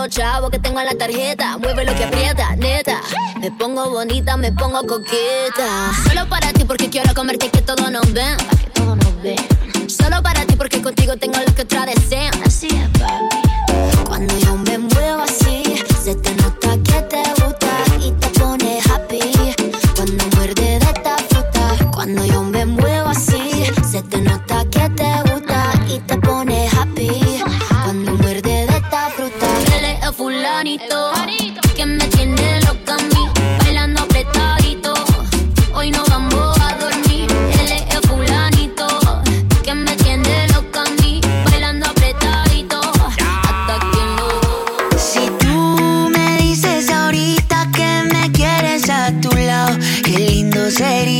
los chavos que tengo en la tarjeta. Mueve lo que aprieta, neta. Me pongo bonita, me pongo coqueta. Solo para ti porque quiero comerte que todo nos ven. Que todo nos ven. Solo para ti porque contigo tengo lo que otra desean. Así es, papi. Que me tiene loca a mí, bailando apretadito. Hoy no vamos a dormir, él es el fulanito que me tiene loca a mí, bailando apretadito. Hasta que no Si tú me dices ahorita que me quieres a tu lado, qué lindo sería.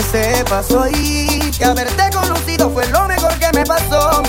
Que sepas hoy que haberte conocido fue lo mejor que me pasó,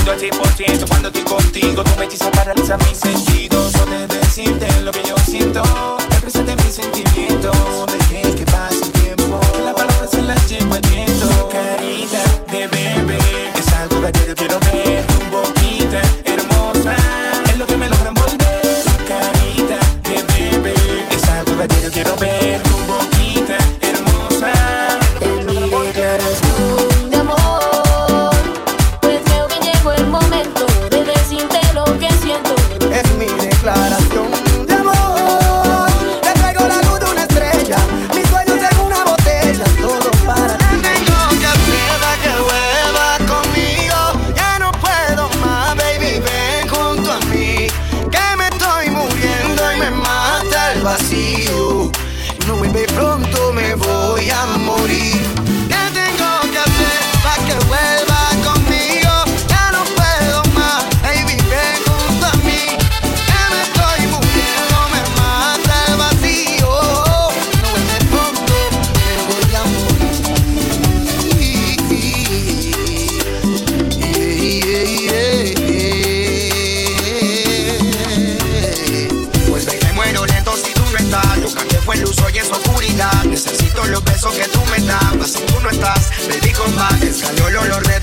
Tito al 100% cuando estoy contigo, tú me hechizas paraliza mis sentidos. O de decirte lo que yo siento, represente mis sentimientos. Dejé que pase el tiempo, que las palabras se las llevo el viento. Carita de bebé, es algo que yo quiero ver. Los besos que tú me. Si tú no estás, baby, combate. Salió el olor de